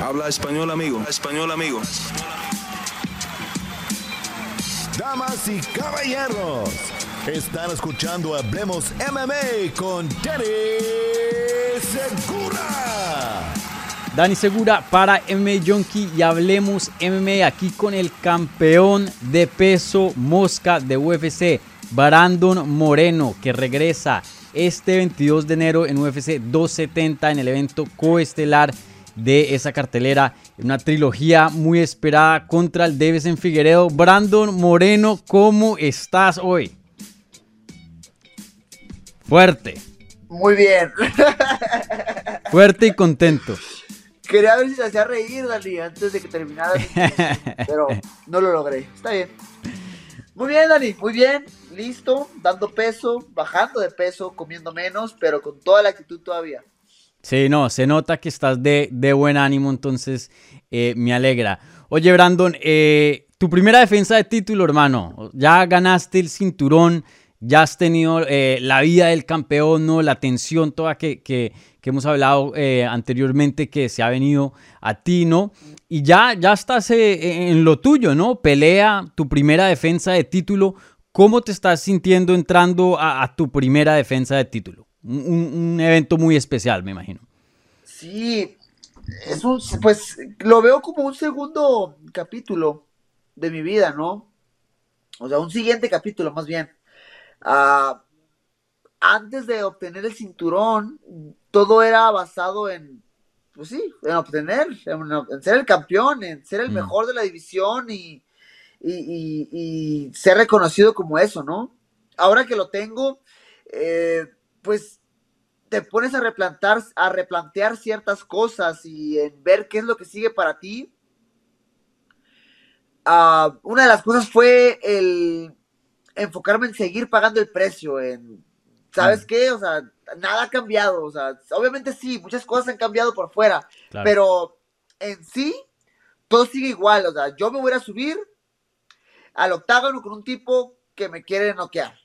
Habla español, amigo. Español, amigo. Damas y caballeros, están escuchando Hablemos MMA con Danny Segura. Dani Segura para MMA Junkie y hablemos MMA aquí con el campeón de peso mosca de UFC, Brandon Moreno, que regresa este 22 de enero en UFC 270 en el evento coestelar de esa cartelera. Una trilogía muy esperada contra el en Figueredo. Brandon Moreno, ¿cómo estás hoy? Fuerte. Muy bien. Fuerte y contento. Quería ver si se hacía reír, Dani, antes de que terminara. pero no lo logré. Está bien. Muy bien, Dani, muy bien. Listo, dando peso, bajando de peso, comiendo menos, pero con toda la actitud todavía. Sí, no, se nota que estás de, buen ánimo, entonces eh, me alegra. Oye, Brandon, eh, tu primera defensa de título, hermano, ya ganaste el cinturón, ya has tenido eh, la vida del campeón, ¿no? La tensión toda que, que, hemos hablado anteriormente que se ha venido a ti, ¿no? Y ya, ya estás en lo tuyo, ¿no? Pelea, tu primera defensa de título. ¿Cómo te estás sintiendo entrando a tu primera defensa de título? Un, evento muy especial, me imagino. Sí, es un, pues lo veo como un segundo capítulo de mi vida, ¿no? O sea, un siguiente capítulo más bien. Ah, antes de obtener el cinturón, todo era basado en, pues sí, en obtener, en, ser el campeón, en ser el mm. mejor de la división y, y, ser reconocido como eso, ¿no? Ahora que lo tengo, eh, pues te pones a replantar, a replantear ciertas cosas y en ver qué es lo que sigue para ti. Ah, una de las cosas fue el enfocarme en seguir pagando el precio, en, ¿sabes qué? O sea, nada ha cambiado, o sea, obviamente sí, muchas cosas han cambiado por fuera, pero en sí, todo sigue igual, o sea, yo me voy a subir al octágono con un tipo que me quiere noquear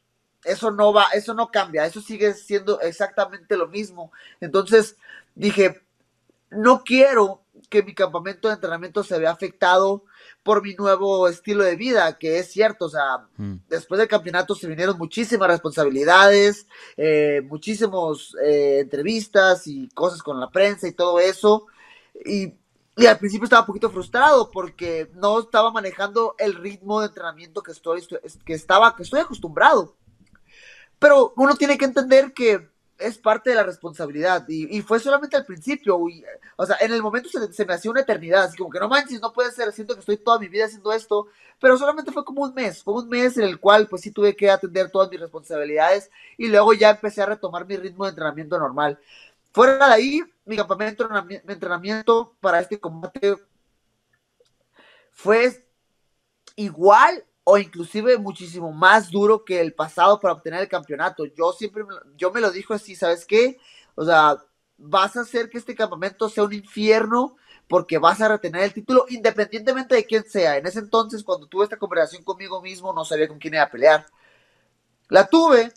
eso no va, eso no cambia, eso sigue siendo exactamente lo mismo. Entonces dije, no quiero que mi campamento de entrenamiento se vea afectado por mi nuevo estilo de vida, que es cierto, o sea, mm. después del campeonato se vinieron muchísimas responsabilidades, eh, muchísimas eh, entrevistas y cosas con la prensa y todo eso. Y, y, al principio estaba un poquito frustrado porque no estaba manejando el ritmo de entrenamiento que estoy, que estaba, que estoy acostumbrado. Pero uno tiene que entender que es parte de la responsabilidad y, fue solamente al principio, o sea, en el momento se, me hacía una eternidad, así como que no manches, no puede ser, siento que estoy toda mi vida haciendo esto, pero solamente fue como un mes, fue un mes en el cual pues sí tuve que atender todas mis responsabilidades y luego ya empecé a retomar mi ritmo de entrenamiento normal. Fuera de ahí, mi campamento de entrenamiento para este combate fue igual o inclusive muchísimo más duro que el pasado para obtener el campeonato. Yo siempre, yo me lo dijo así, ¿sabes qué? O sea, vas a hacer que este campamento sea un infierno porque vas a retener el título independientemente de quién sea. En ese entonces, cuando tuve esta conversación conmigo mismo, no sabía con quién iba a pelear. La tuve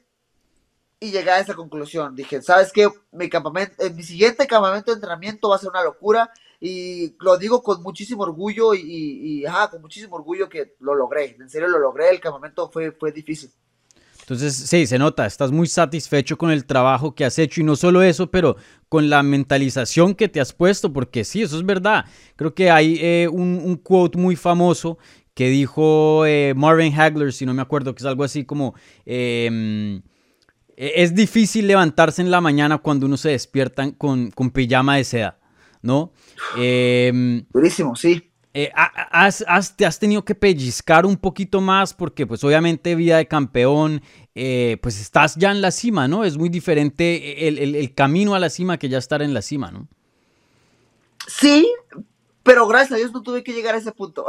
y llegué a esa conclusión. Dije, ¿sabes qué? Mi, campamento, eh, mi siguiente campamento de entrenamiento va a ser una locura y lo digo con muchísimo orgullo y, con muchísimo orgullo que lo logré. En serio lo logré, el campamento fue, fue difícil. Entonces, sí, se nota, estás muy satisfecho con el trabajo que has hecho y no solo eso, pero con la mentalización que te has puesto, porque sí, eso es verdad. Creo que hay eh, un, quote muy famoso que dijo eh, Marvin Hagler, si no me acuerdo, que es algo así como, em, e-, es difícil levantarse en la mañana cuando uno se despierta con, con pijama de seda. ¿No? Em, Durísimo, sí. Eh, has, te has tenido que pellizcar un poquito más porque pues obviamente vida de campeón, eh, pues estás ya en la cima, ¿no? Es muy diferente el, camino a la cima que ya estar en la cima, ¿no? Sí, pero gracias a Dios no tuve que llegar a ese punto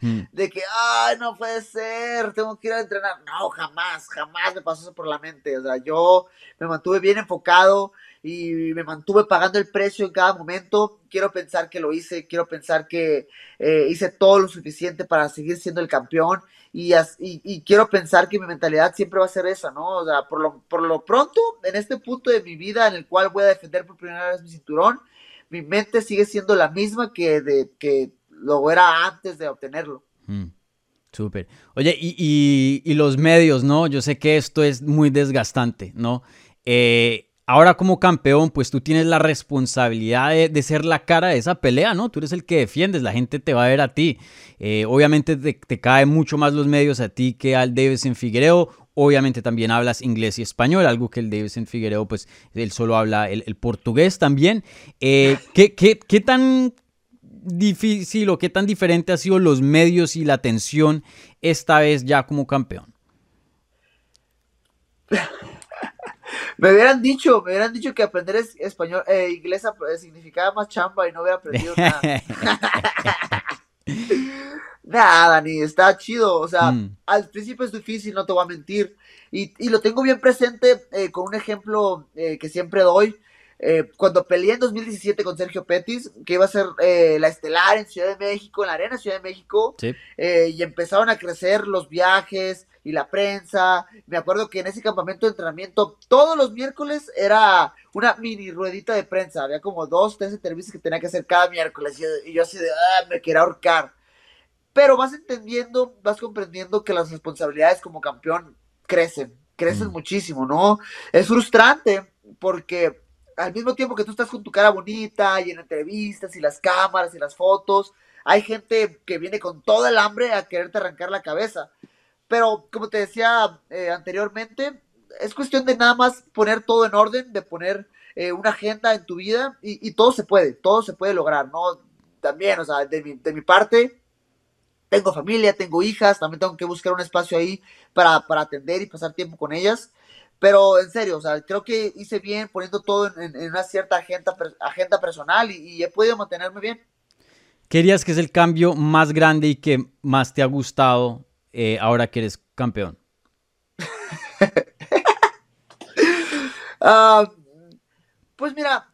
mm. de que, ay, no puede ser, tengo que ir a entrenar. No, jamás, jamás me pasó eso por la mente. O sea, yo me mantuve bien enfocado y me mantuve pagando el precio en cada momento. Quiero pensar que lo hice, quiero pensar que eh, hice todo lo suficiente para seguir siendo el campeón y, y, quiero pensar que mi mentalidad siempre va a ser esa, ¿no? O sea, por lo, por lo pronto, en este punto de mi vida en el cual voy a defender por primera vez mi cinturón, mi mente sigue siendo la misma que, de, que lo era antes de obtenerlo. Mm, súper. Oye, y, y, los medios, ¿no? Yo sé que esto es muy desgastante, ¿no? Eh, ahora como campeón, pues tú tienes la responsabilidad de, ser la cara de esa pelea, ¿no? Tú eres el que defiendes, la gente te va a ver a ti. Eh, obviamente te, te caen mucho más los medios a ti que al en Figuereo. Obviamente también hablas inglés y español, algo que el en Figuereo, pues él solo habla el, portugués también. Eh, ¿qué, qué, qué tan difícil o qué tan diferente ha sido los medios y la atención esta vez ya como campeón? Me hubieran dicho, me hubieran dicho que aprender español, eh, inglés significaba más chamba y no hubiera aprendido nada. nada, Dani, está chido. O sea, mm. al principio es difícil, no te voy a mentir. Y, y lo tengo bien presente eh, con un ejemplo eh, que siempre doy. Eh, cuando peleé en 2017 con Sergio Petis, que iba a ser eh, la estelar en Ciudad de México, en la Arena Ciudad de México, eh, y empezaron a crecer los viajes y la prensa. Me acuerdo que en ese campamento de entrenamiento, todos los miércoles era una mini ruedita de prensa. Había como dos, tres entrevistas que tenía que hacer cada miércoles. Y yo así de, ah, me quería ahorcar. Pero vas entendiendo, vas comprendiendo que las responsabilidades como campeón crecen, crecen mm. muchísimo, ¿no? Es frustrante porque al mismo tiempo que tú estás con tu cara bonita y en entrevistas y las cámaras y las fotos, hay gente que viene con toda el hambre a quererte arrancar la cabeza. Pero como te decía eh, anteriormente, es cuestión de nada más poner todo en orden, de poner eh, una agenda en tu vida y, todo se puede, todo se puede lograr, ¿no? También, o sea, de mi, de mi parte, tengo familia, tengo hijas, también tengo que buscar un espacio ahí para, para atender y pasar tiempo con ellas. Pero en serio, o sea, creo que hice bien poniendo todo en, una cierta agenda, agenda personal y, he podido mantenerme bien. ¿Qué dirías que es el cambio más grande y que más te ha gustado eh, ahora que eres campeón? Ah, pues mira,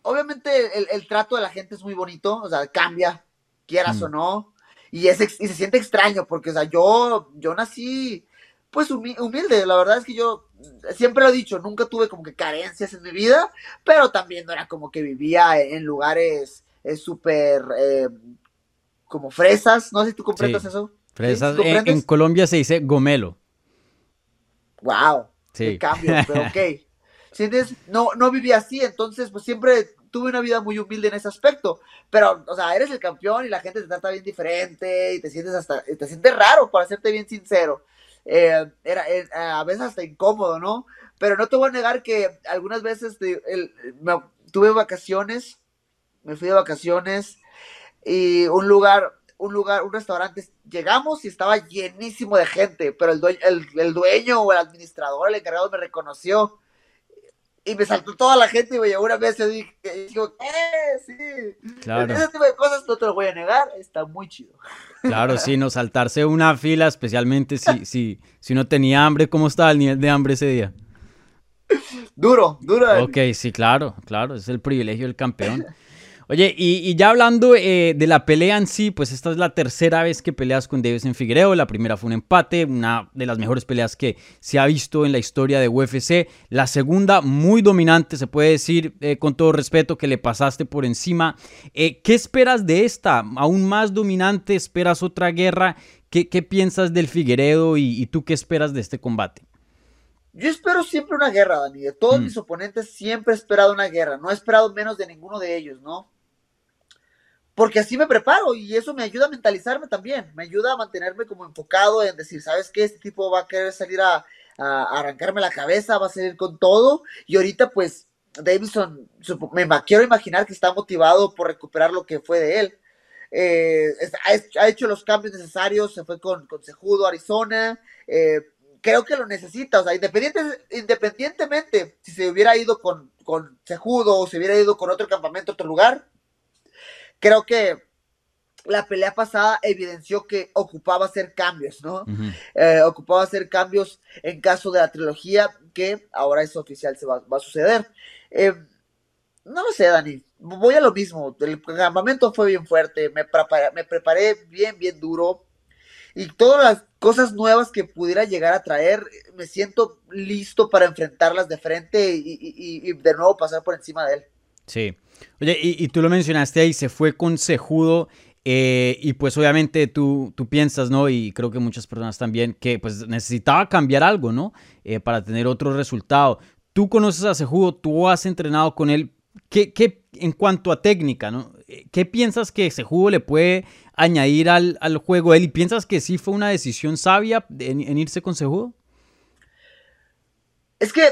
obviamente el, trato de la gente es muy bonito, o sea, cambia, quieras mm. o no, y, es, y se siente extraño, porque, o sea, yo, yo nací pues humilde. La verdad es que yo siempre lo he dicho, nunca tuve como que carencias en mi vida, pero también no era como que vivía en lugares eh, súper eh, como fresas. No sé si tú comprendes eso. Fresas. En, Colombia se dice gomelo. Wow. Sí. cambio, pero ok. ¿Sientes? No, no vivía así, entonces pues siempre tuve una vida muy humilde en ese aspecto, pero, o sea, eres el campeón y la gente te trata bien diferente y te sientes hasta, te sientes raro, para serte bien sincero. Eh, era eh, a veces hasta incómodo, ¿no? Pero no te voy a negar que algunas veces tuve vacaciones, me fui de vacaciones y un lugar, un lugar, un restaurante, llegamos y estaba llenísimo de gente, pero el dueño, el, dueño o el administrador, el encargado me reconoció y me saltó toda la gente y me llevó una vez y dije, digo, ¿qué? Sí. Claro. Ese tipo de cosas no te lo voy a negar, está muy chido. Claro, sí, no saltarse una fila, especialmente si, si, si no tenía hambre, ¿cómo estaba el nivel de hambre ese día? Duro, duro. Ok, sí, claro, claro, es el privilegio del campeón. Oye, y, ya hablando eh, de la pelea en sí, pues esta es la tercera vez que peleas con Davis en Figueiredo. La primera fue un empate, una de las mejores peleas que se ha visto en la historia de UFC. La segunda, muy dominante, se puede decir eh, con todo respeto que le pasaste por encima. Eh, ¿Qué esperas de esta? ¿Aún más dominante? ¿Esperas otra guerra? ¿Qué, piensas del Figueiredo y, tú qué esperas de este combate? Yo espero siempre una guerra, Dani. De todos mm. mis oponentes siempre he esperado una guerra. No he esperado menos de ninguno de ellos, ¿no? Porque así me preparo y eso me ayuda a mentalizarme también, me ayuda a mantenerme como enfocado en decir, ¿sabes qué? Este tipo va a querer salir a, arrancarme la cabeza, va a salir con todo y ahorita pues Davidson, me quiero imaginar que está motivado por recuperar lo que fue de él. Eh, ha hecho los cambios necesarios, se fue con, con Cejudo, Arizona, eh, creo que lo necesita, o sea, independientemente si se hubiera ido con, Cejudo o se hubiera ido con otro campamento, otro lugar, creo que la pelea pasada evidenció que ocupaba hacer cambios, ¿no? Eh, ocupaba hacer cambios en caso de la trilogía, que ahora es oficial, se va, a suceder. Eh, no lo sé, Dani. Voy a lo mismo. El campamento fue bien fuerte. Me preparé, me preparé bien, bien duro. Y todas las cosas nuevas que pudiera llegar a traer, me siento listo para enfrentarlas de frente y de nuevo pasar por encima de él. Sí. Oye, y, tú lo mencionaste ahí, se fue con Sejudo. Eh, y pues obviamente tú, tú piensas, ¿no? Y creo que muchas personas también, que pues necesitaba cambiar algo, ¿no? Eh, para tener otro resultado. Tú conoces a Sejudo, tú has entrenado con él. ¿Qué, qué en cuanto a técnica, ¿no? ¿Qué piensas que Sejudo le puede añadir al, al juego él? ¿Y piensas que sí fue una decisión sabia en irse con Sejudo? Es que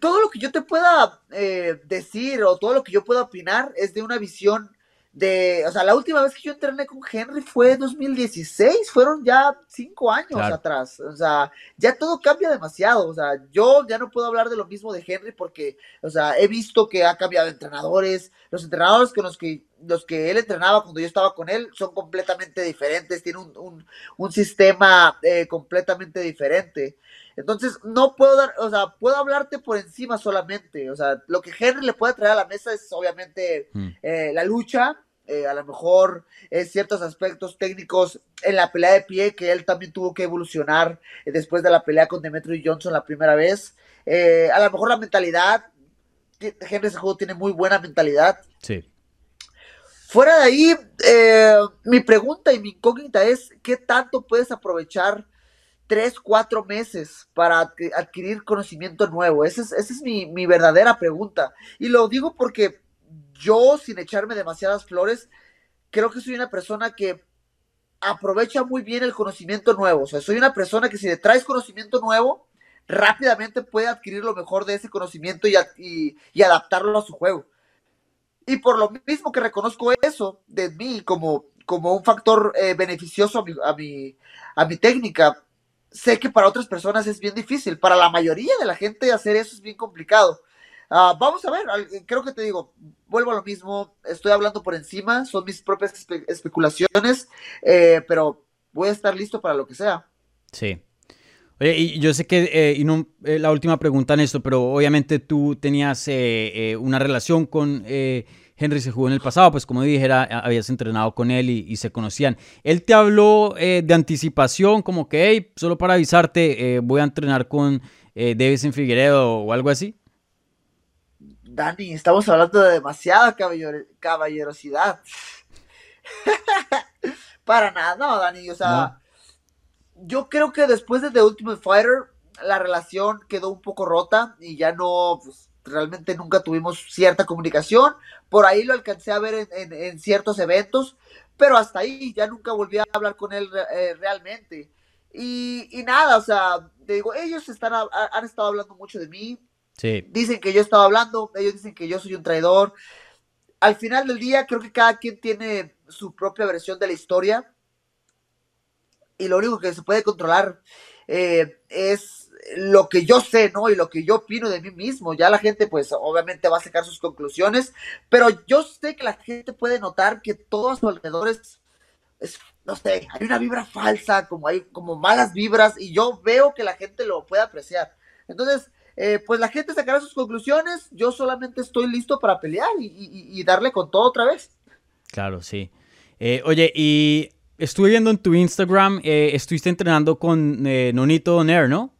todo lo que yo te pueda eh, decir o todo lo que yo pueda opinar es de una visión de, o sea, la última vez que yo entrené con Henry fue 2016, fueron ya cinco años atrás, o sea, ya todo cambia demasiado, o sea, yo ya no puedo hablar de lo mismo de Henry porque, o sea, he visto que ha cambiado entrenadores, los entrenadores con los que, los que él entrenaba cuando yo estaba con él son completamente diferentes, tiene un, un, sistema eh, completamente diferente. Entonces, no puedo dar, o sea, puedo hablarte por encima solamente. O sea, lo que Henry le puede traer a la mesa es obviamente mm. eh, la lucha, eh, a lo mejor eh, ciertos aspectos técnicos en la pelea de pie que él también tuvo que evolucionar después de la pelea con Demetrio Johnson la primera vez. a lo mejor la mentalidad, Henry juego tiene muy buena mentalidad. Sí. Fuera de ahí, mi pregunta y mi incógnita es, ¿qué tanto puedes aprovechar? Tres, cuatro meses para adquirir conocimiento nuevo? Esa es, esa es mi, mi, verdadera pregunta. Y lo digo porque yo, sin echarme demasiadas flores, creo que soy una persona que aprovecha muy bien el conocimiento nuevo. O sea, soy una persona que si le traes conocimiento nuevo, rápidamente puede adquirir lo mejor de ese conocimiento y, y, adaptarlo a su juego. Y por lo mismo que reconozco eso de mí como, como un factor eh, beneficioso a mi, a, mi, a mi técnica, sé que para otras personas es bien difícil. Para la mayoría de la gente hacer eso es bien complicado. Ah, vamos a ver, creo que te digo, vuelvo a lo mismo, estoy hablando por encima, son mis propias especulaciones, eh, pero voy a estar listo para lo que sea. Sí. Oye, y yo sé que, eh, y no eh, la última pregunta en esto, pero obviamente tú tenías una relación con Henry se jugó en el pasado, pues como dijera, habías entrenado con él y, se conocían. Él te habló eh, de anticipación, como que, hey, solo para avisarte, eh, voy a entrenar con eh, en Figueredo o algo así. Dani, estamos hablando de demasiada caballerosidad. para nada, no, Dani, o sea, yo creo que después de The Ultimate Fighter, la relación quedó un poco rota y ya no, pues, realmente nunca tuvimos cierta comunicación. Por ahí lo alcancé a ver en, ciertos eventos, pero hasta ahí ya nunca volví a hablar con él eh, realmente. Y, nada, o sea, te digo, ellos están, han estado hablando mucho de mí. Sí. Dicen que yo estaba hablando, ellos dicen que yo soy un traidor. Al final del día, creo que cada quien tiene su propia versión de la historia. Y lo único que se puede controlar eh, es lo que yo sé, ¿no? Y lo que yo opino de mí mismo. Ya la gente, pues, obviamente va a sacar sus conclusiones, pero yo sé que la gente puede notar que todo a su alrededor es, no sé, hay una vibra falsa, como hay como malas vibras, y yo veo que la gente lo puede apreciar. Entonces, eh, pues la gente sacará sus conclusiones, yo solamente estoy listo para pelear y, darle con todo otra vez. Claro, sí. Eh, oye, y estuve viendo en tu Instagram, eh, estuviste entrenando con Nonito Donaire, ¿no?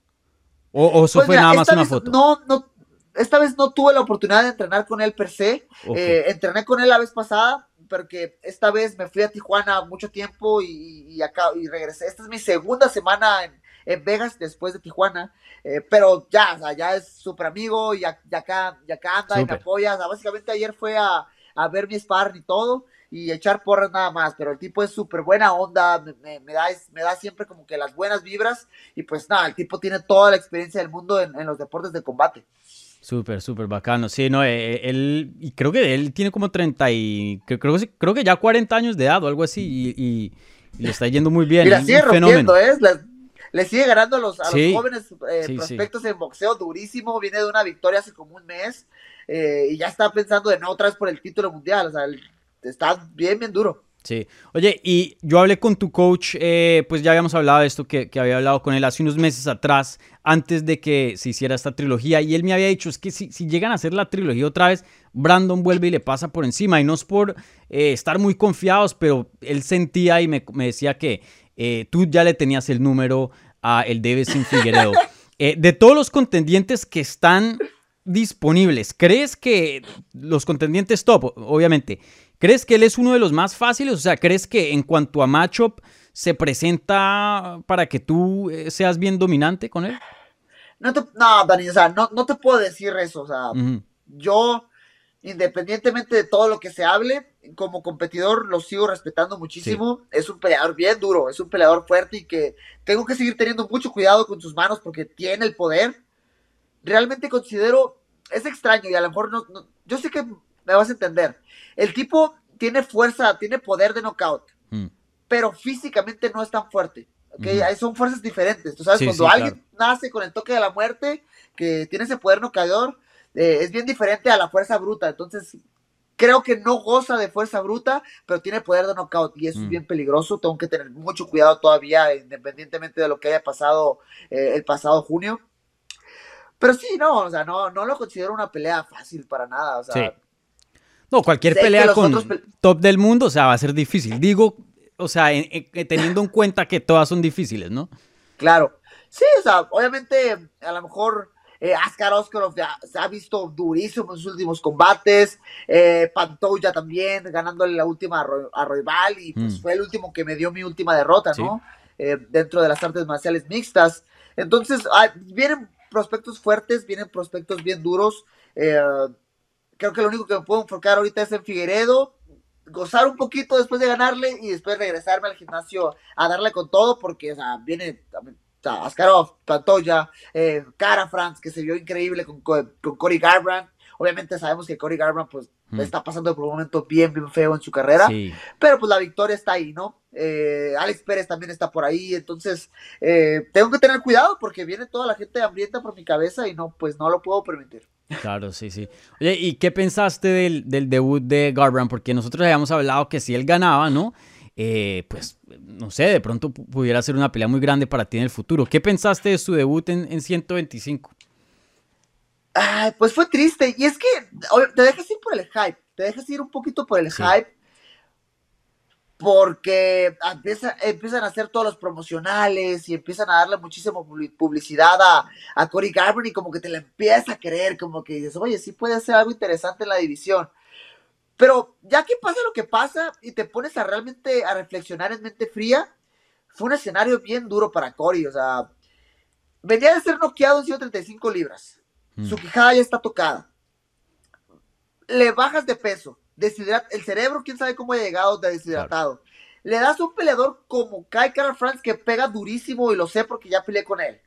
¿O, eso pues fue nada más una foto? No, no, esta vez no tuve la oportunidad de entrenar con él per se. Eh, entrené con él la vez pasada, porque esta vez me fui a Tijuana mucho tiempo y, acá y regresé. Esta es mi segunda semana en, Vegas después de Tijuana, eh, pero ya, o sea, ya es súper amigo y, acá, y acá anda y me apoya. básicamente ayer fue a, a ver mi sparring y todo y echar porras nada más, pero el tipo es súper buena onda, me, me, da, me da siempre como que las buenas vibras y pues nada, el tipo tiene toda la experiencia del mundo en, los deportes de combate. Súper, súper bacano. Sí, no, eh, eh, él, y creo que él tiene como 30 y, creo, creo que ya 40 años de edad o algo así y, le está yendo muy bien. Y la sigue rompiendo, ¿eh? Le, sigue ganando a los, jóvenes eh, prospectos en boxeo durísimo, viene de una victoria hace como un mes y ya está pensando de no otra vez por el título mundial, o sea, el, está bien, bien duro. Sí. Oye, y yo hablé con tu coach, eh, pues ya habíamos hablado de esto, que, había hablado con él hace unos meses atrás, antes de que se hiciera esta trilogía, y él me había dicho, es que si, si llegan a hacer la trilogía otra vez, Brandon vuelve y le pasa por encima, y no es por eh, estar muy confiados, pero él sentía y me, decía que eh, tú ya le tenías el número a el Davidson Figueredo. de todos los contendientes que están disponibles, ¿crees que los contendientes top, obviamente, ¿crees que él es uno de los más fáciles? O sea, ¿crees que en cuanto a matchup se presenta para que tú eh, seas bien dominante con él? No, no Dani, o sea, no, no, te puedo decir eso. O sea, yo, independientemente de todo lo que se hable, como competidor lo sigo respetando muchísimo. Es un peleador bien duro, es un peleador fuerte y que tengo que seguir teniendo mucho cuidado con sus manos porque tiene el poder. Realmente considero, es extraño y a lo mejor no, yo sé que me vas a entender. El tipo tiene fuerza, tiene poder de knockout, mm. pero físicamente no es tan fuerte. ¿okay? Son fuerzas diferentes. Tú sabes, cuando alguien nace con el toque de la muerte, que tiene ese poder nocaador, eh, es bien diferente a la fuerza bruta. Entonces, creo que no goza de fuerza bruta, pero tiene poder de knockout y eso es mm. bien peligroso. Tengo que tener mucho cuidado todavía, independientemente de lo que haya pasado eh, el pasado junio. Pero sí, no, o sea, no, no lo considero una pelea fácil para nada. O sea, No, cualquier pelea con top del mundo, o sea, va a ser difícil. Digo, o sea, teniendo en cuenta que todas son difíciles, ¿no? Claro. Sí, o sea, obviamente, a lo mejor eh, Askar Oskarov se ha visto durísimo en sus últimos combates. Eh, Pantoja también, ganándole la última a, Roybal. Y pues mm. fue el último que me dio mi última derrota, ¿no? Eh, dentro de las artes marciales mixtas. Entonces, vienen prospectos fuertes, vienen prospectos bien duros. Eh, creo que lo único que me puedo enfocar ahorita es en Figueredo. Gozar un poquito después de ganarle y después regresarme al gimnasio a darle con todo, porque o sea, viene Pantoya, eh, Cara Franz, que se vio increíble con, con, Cory Garbrandt. Obviamente sabemos que Cory Garbrandt pues, está pasando por un momento bien, bien feo en su carrera, pero pues la victoria está ahí, ¿no? Eh, Alex Pérez también está por ahí, entonces eh, tengo que tener cuidado porque viene toda la gente hambrienta por mi cabeza y no, pues no lo puedo permitir. Claro, sí, sí. Oye, ¿y qué pensaste del, del debut de Garbrandt? Porque nosotros habíamos hablado que si él ganaba, ¿no? Eh, pues no sé, de pronto pudiera ser una pelea muy grande para ti en el futuro. ¿Qué pensaste de su debut en, 125? Pues fue triste. Y es que te dejas ir por el hype. Te dejas ir un poquito por el hype. Porque empiezan a hacer todos los promocionales y empiezan a darle muchísima publicidad a, a Cory Garbrandt y como que te la empiezas a creer, como que dices, oye, sí puede ser algo interesante en la división. Pero ya que pasa lo que pasa y te pones a realmente a reflexionar en mente fría, fue un escenario bien duro para Cory. O sea, venía de ser noqueado en 135 libras. Mm. Su quijada ya está tocada. Le bajas de peso. el cerebro, quién sabe cómo ha llegado de deshidratado. Le das un peleador como Kai Kara France que pega durísimo y lo sé porque ya peleé con él.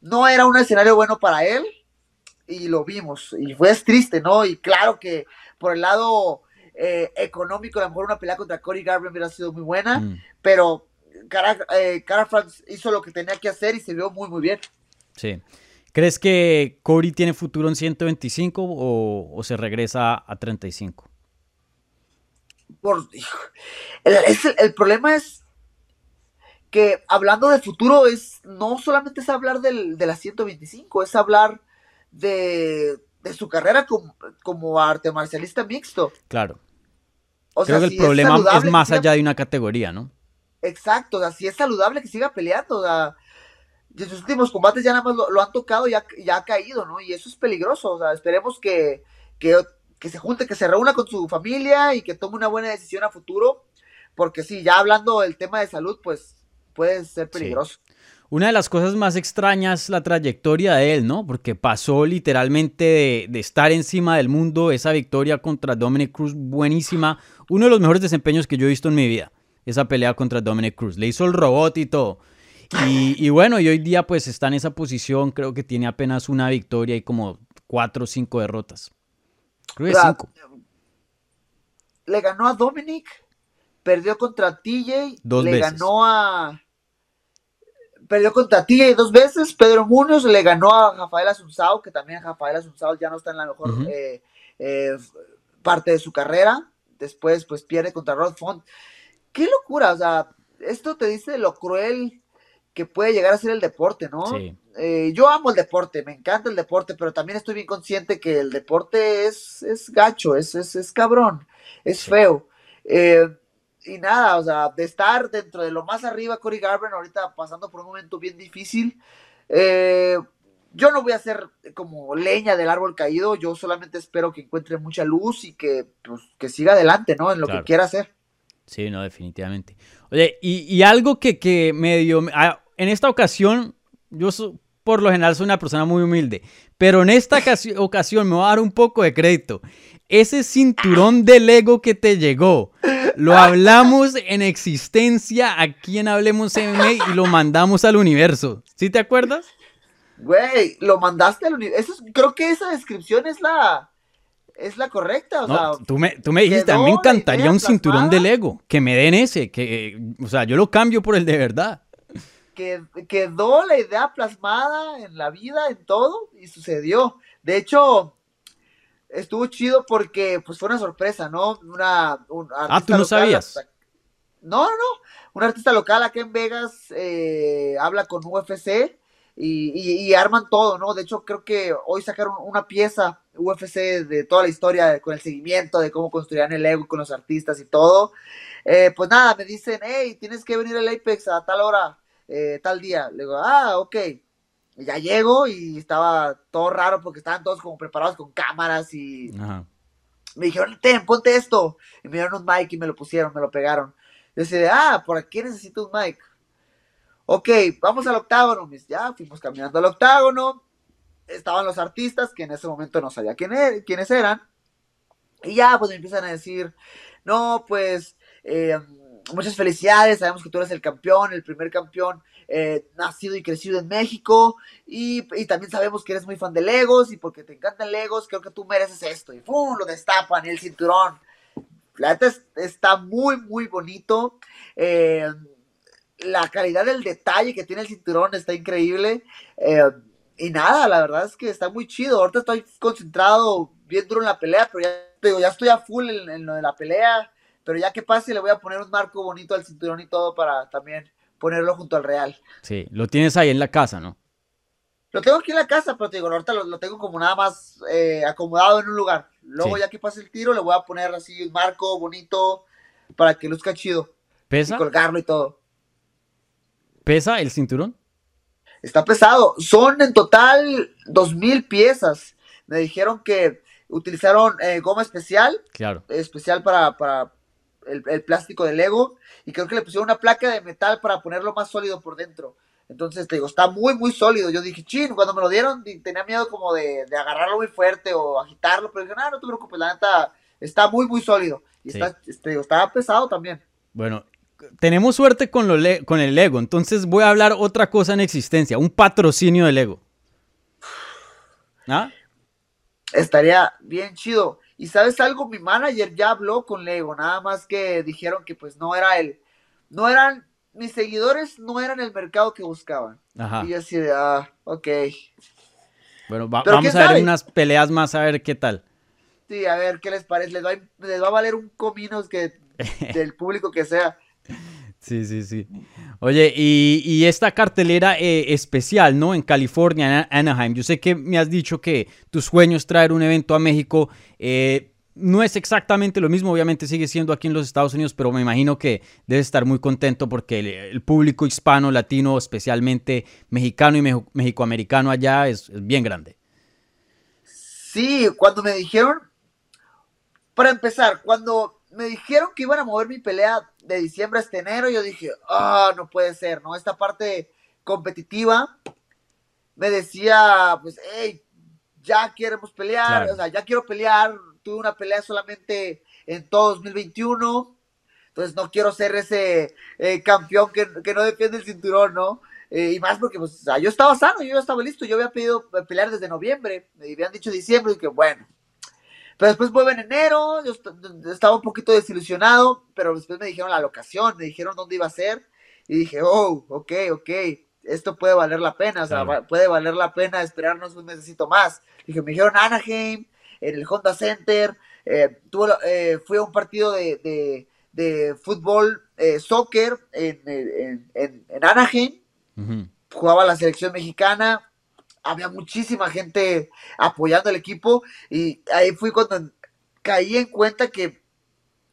No era un escenario bueno para él y lo vimos. Y fue triste, ¿no? Y claro que por el lado eh, económico, a lo mejor una pelea contra Cory Garbrandt hubiera sido muy buena, mm. pero Cara, eh, hizo lo que tenía que hacer y se vio muy, muy bien. Sí. ¿Crees que Cory tiene futuro en 125 o, se regresa a 35? Por, el, el, problema es que hablando de futuro es no solamente es hablar del, de la 125, es hablar de, de su carrera como, como, arte marcialista mixto. Claro. O Creo que el problema es, más allá de una categoría, ¿no? Exacto, o sea, si es saludable que siga peleando, o sea, de sus últimos combates ya nada más lo, han tocado y ya, ya, ha caído, ¿no? Y eso es peligroso, o sea, esperemos que, que, que, se junte, que se reúna con su familia y que tome una buena decisión a futuro, porque sí, ya hablando del tema de salud, pues puede ser peligroso. Una de las cosas más extrañas la trayectoria de él, ¿no? Porque pasó literalmente de, estar encima del mundo, esa victoria contra Dominic Cruz buenísima, uno de los mejores desempeños que yo he visto en mi vida, esa pelea contra Dominic Cruz. Le hizo el robot y todo. Y, bueno, y hoy día pues está en esa posición, creo que tiene apenas una victoria y como cuatro o cinco derrotas. Creo que cinco. Le ganó a Dominic, perdió contra TJ, Dos le ganó a perdió contra TJ dos veces. Pedro Muñoz le ganó a Rafael Asunzao, que también Rafael Asunzao ya no está en la mejor eh, eh, parte de su carrera. Después, pues pierde contra Rod Font. Qué locura, o sea, esto te dice lo cruel que puede llegar a ser el deporte, ¿no? Eh, yo amo el deporte, me encanta el deporte, pero también estoy bien consciente que el deporte es, es gacho, es, es, es cabrón, es feo. Eh, y nada, o sea, de estar dentro de lo más arriba, Cory Garbrandt ahorita pasando por un momento bien difícil, eh, yo no voy a ser como leña del árbol caído, yo solamente espero que encuentre mucha luz y que, pues, que siga adelante, ¿no? En lo Claro. que quiera hacer. Sí, no, definitivamente. Oye, y, y algo que, que medio... ah, En esta ocasión, yo por lo general soy una persona muy humilde, pero en esta ocasi- ocasión me voy a dar un poco de crédito. Ese cinturón de Lego que te llegó, lo hablamos en existencia aquí en Hablemos MMA y lo mandamos al universo. ¿Sí te acuerdas? Güey, lo mandaste al universo. Creo que esa descripción es la, es la correcta, o No, sea, tú me, tú me dijiste, a mí me encantaría un cinturón de. Lego, que me den ese, que, o sea, yo lo cambio por el de verdad. que quedó la idea plasmada en la vida, en todo, y sucedió. De hecho, estuvo chido porque pues fue una sorpresa, ¿no? Una, un Ah, ¿tú no local sabías? No, no, no. Un artista local acá en Vegas eh, habla con UFC y, y- y arman todo, ¿no? De hecho, creo que hoy sacaron una pieza UFC de toda la historia, con el seguimiento de cómo construían el ego con los artistas y todo. Eh, pues nada, me dicen, hey, tienes que venir al Apex a tal hora, eh, tal día. Le digo, ah, ok. Y ya llego y estaba todo raro porque estaban todos como preparados con cámaras y Ajá. me dijeron, ten, ponte esto. Y me dieron un mic y me lo pusieron, me lo pegaron. Yo decía, ah, por aquí necesito un mic. Ok, vamos al octágono, mis. Ya fuimos caminando al octágono. Estaban los artistas, que en ese momento no sabía quién er- quiénes eran. Y ya, pues me empiezan a decir, no, pues, eh, muchas felicidades, sabemos que tú eres el campeón, el primer campeón eh, nacido y crecido en México. Y, también sabemos que eres muy fan de Legos y porque te encantan Legos, creo que tú mereces esto. Y ¡pum! Lo destapan, el cinturón. La neta es- está muy, muy bonito. Eh, la calidad del detalle que tiene el cinturón está increíble. Eh, y nada, la verdad es que está muy chido. Ahorita estoy concentrado bien duro en la pelea, pero ya, te digo, ya estoy a full en, en lo de la pelea. Pero ya que pase, le voy a poner un marco bonito al cinturón y todo para también ponerlo junto al Real. Sí, lo tienes ahí en la casa, ¿no? Lo tengo aquí en la casa, pero te digo, ahorita lo, lo tengo como nada más eh, acomodado en un lugar. Luego, Sí. ya que pase el tiro, le voy a poner así un marco bonito para que luzca chido y colgarlo y todo. ¿Pesa el cinturón? Está pesado. Son en total dos mil piezas. Me dijeron que utilizaron eh, goma especial, Claro. especial para, para el, el plástico de Lego, y creo que le pusieron una placa de metal para ponerlo más sólido por dentro. Entonces, te digo, está muy, muy sólido. Yo dije, chin, cuando me lo dieron, di- tenía miedo como de, de agarrarlo muy fuerte o agitarlo, pero dije, no, no te preocupes, la neta está muy, muy sólido. Y Sí. está, este, digo, está pesado también. Bueno, tenemos suerte con, lo le- con el Lego, entonces voy a hablar otra cosa en existencia, un patrocinio de Lego. ¿Ah? estaría bien chido. Y sabes algo, mi manager ya habló con Lego, nada más que dijeron que pues no era el, no eran, mis seguidores no eran el mercado que buscaban. Ajá. Y yo así de, ah, ok. Bueno, va- vamos a ver sabe. unas peleas más a ver qué tal. Sí, a ver qué les parece, les va, a- les va a valer un cominos que del público que sea. Sí, sí, sí. Oye, y, esta cartelera eh, especial, ¿no? En California, en Anaheim. Yo sé que me has dicho que tu sueño es traer un evento a México. eh, no es exactamente lo mismo, obviamente sigue siendo aquí en los Estados Unidos, pero me imagino que debes estar muy contento porque el, público hispano, latino, especialmente mexicano y mejo- mexicoamericano allá es, es bien grande. Sí, cuando me dijeron, para empezar, cuando me dijeron que iban a mover mi pelea de diciembre a este enero, yo dije, ah, no puede ser, ¿no? Esta parte competitiva me decía, pues, hey, ya queremos pelear, Claro. o sea, ya quiero pelear, tuve una pelea solamente en todo 2021, entonces no quiero ser ese eh, campeón que, que no defiende el cinturón, ¿no? Eh, y más porque, pues, o sea, yo estaba sano, yo ya estaba listo, yo había pedido pelear desde noviembre, me habían dicho diciembre, y que bueno. Pero después vuelve en enero, yo est- estaba un poquito desilusionado, pero después me dijeron la locación, me dijeron dónde iba a ser, y dije, oh, ok, ok, esto puede valer la pena, o sea, Claro. puede valer la pena esperarnos un mesecito más. Dije, me dijeron Anaheim, en el Honda Center, eh, tuve eh, fui a un partido de, de, de fútbol, eh, soccer en, en, en, en Anaheim, Ujú. jugaba la selección mexicana, había muchísima gente apoyando al equipo y ahí fui cuando caí en cuenta que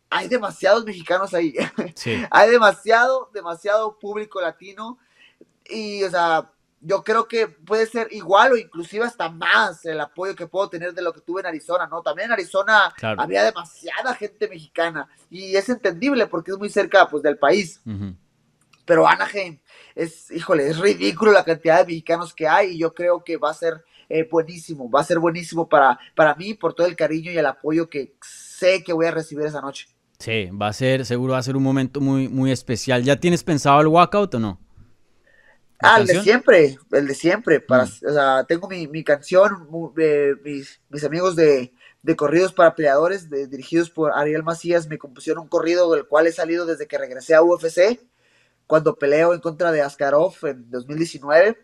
hay demasiados mexicanos ahí, Sí. hay demasiado, demasiado público latino y, o sea, yo creo que puede ser igual o inclusive hasta más el apoyo que puedo tener de lo que tuve en Arizona, ¿no? También en Arizona había demasiada gente mexicana y es entendible porque es muy cerca, pues, del país. Pero Anaheim es, híjole, es ridículo la cantidad de mexicanos que hay y yo creo que va a ser eh, buenísimo, va a ser buenísimo para, para mí por todo el cariño y el apoyo que sé que voy a recibir esa noche. Sí, va a ser, seguro va a ser un momento muy, muy especial. ¿Ya tienes pensado el walkout o no? Ah, el de siempre, el de siempre. Para, mm. o sea, tengo mi, mi canción, mis, mis, amigos de, de, corridos para peleadores, dirigidos por Ariel Macías, me compusieron un corrido del cual he salido desde que regresé a UFC, cuando peleo en contra de Askarov en 2019.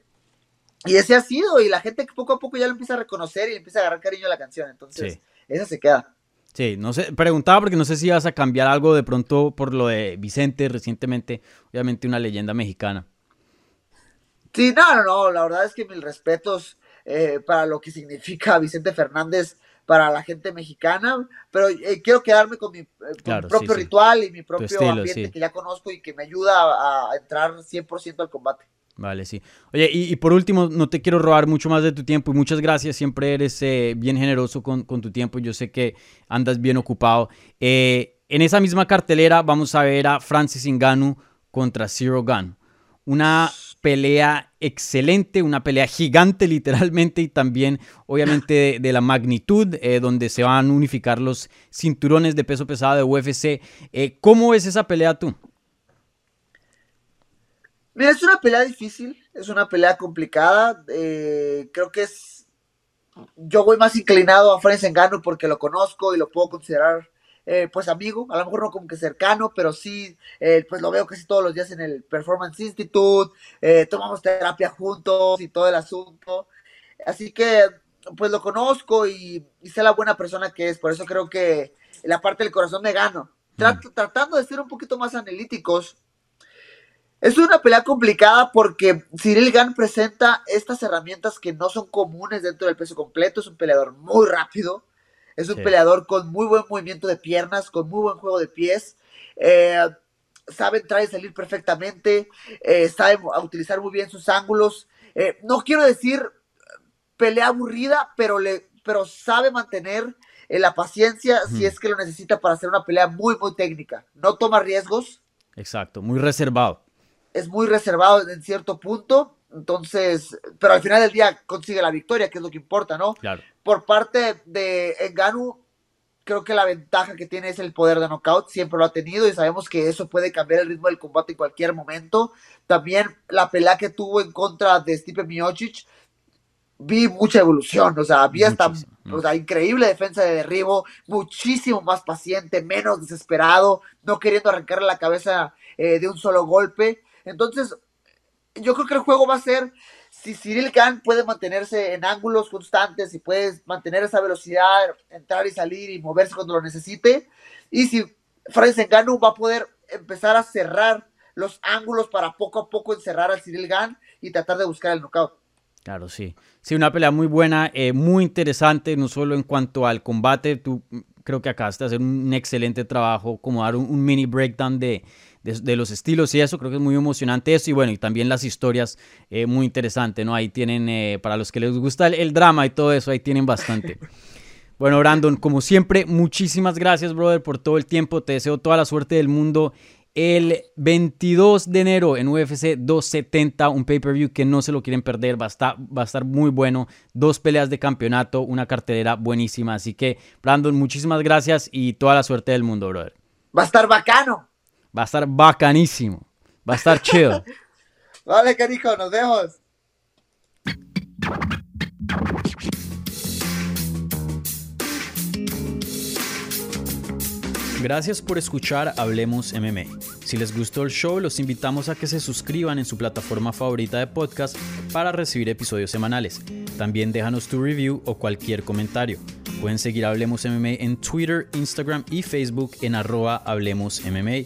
Y ese ha sido, y la gente poco a poco ya lo empieza a reconocer y empieza a agarrar cariño a la canción. Entonces, esa se queda. Sí, no sé, preguntaba porque no sé si vas a cambiar algo de pronto por lo de Vicente recientemente, obviamente una leyenda mexicana. Sí, no, no, no, la verdad es que mil respetos eh, para lo que significa Vicente Fernández para la gente mexicana, pero eh, quiero quedarme con mi, eh, propio ritual y mi propio ambiente que ya conozco y que me ayuda a, entrar 100% al combate. Vale, sí. Oye, y, por último, no te quiero robar mucho más de tu tiempo y muchas gracias, siempre eres bien generoso con, con, tu tiempo, yo sé que andas bien ocupado. en esa misma cartelera vamos a ver a Francis Ngannou contra Zero Gun. Una pelea excelente, una pelea gigante literalmente y también obviamente de, la magnitud eh, donde se van a unificar los cinturones de peso pesado de UFC. Eh, ¿Cómo ves esa pelea tú? Mira, es una pelea difícil, es una pelea complicada. Eh, creo que es. Yo voy más inclinado a Francis Ngannou porque lo conozco y lo puedo considerar eh, pues amigo, a lo mejor no como que cercano, pero sí, eh, pues lo veo casi todos los días en el Performance Institute, eh, tomamos terapia juntos y todo el asunto. Así que, pues lo conozco y, sé la buena persona que es, por eso creo que la parte del corazón me gano. Mm. Tratando de ser un poquito más analíticos, es una pelea complicada porque Cyril Gann presenta estas herramientas que no son comunes dentro del peso completo. Es un peleador muy rápido, es un peleador con muy buen movimiento de piernas, con muy buen juego de pies. Eh, sabe entrar y salir perfectamente. Eh, sabe utilizar muy bien sus ángulos. Eh, no quiero decir pelea aburrida, pero, le, pero sabe mantener la paciencia si es que lo necesita para hacer una pelea muy, muy técnica. No toma riesgos. Exacto, muy reservado. Es muy reservado en cierto punto. Entonces, pero al final del día consigue la victoria, que es lo que importa, ¿no? Claro. Por parte de Enganu, creo que la ventaja que tiene es el poder de knockout, siempre lo ha tenido y sabemos que eso puede cambiar el ritmo del combate en cualquier momento. También la pelea que tuvo en contra de Stipe Miocic, vi mucha evolución, o sea, vi hasta o sea, increíble defensa de derribo, muchísimo más paciente, menos desesperado, no queriendo arrancarle la cabeza eh, de un solo golpe. Entonces, yo creo que el juego va a ser si Cyril Khan puede mantenerse en ángulos constantes y puede mantener esa velocidad, entrar y salir y moverse cuando lo necesite, y si Francis Ngannou va a poder empezar a cerrar los ángulos para poco a poco encerrar a Cyril Gann y tratar de buscar el knockout. Claro, sí. Sí, una pelea muy buena, eh, muy interesante, no solo en cuanto al combate, tú creo que acabaste de hacer un excelente trabajo, como dar un mini breakdown de, de, los estilos y eso, creo que es muy emocionante eso y bueno, y también las historias, eh, muy interesante, ¿no? Ahí tienen, eh, para los que les gusta el, drama y todo eso, ahí tienen bastante. Bueno, Brandon, como siempre, muchísimas gracias, brother, por todo el tiempo. Te deseo toda la suerte del mundo. El 22 de enero en UFC 270, un pay-per-view que no se lo quieren perder, va a, estar, va a estar muy bueno. Dos peleas de campeonato, una cartelera buenísima. Así que, Brandon, muchísimas gracias y toda la suerte del mundo, brother. Va a estar bacano. Va a estar bacanísimo. Va a estar chido. vale, carico, nos vemos. Gracias por escuchar Hablemos MMA. Si les gustó el show, los invitamos a que se suscriban en su plataforma favorita de podcast para recibir episodios semanales. También déjanos tu review o cualquier comentario. Pueden seguir Hablemos MMA en Twitter, Instagram y Facebook en arroba Hablemos MMA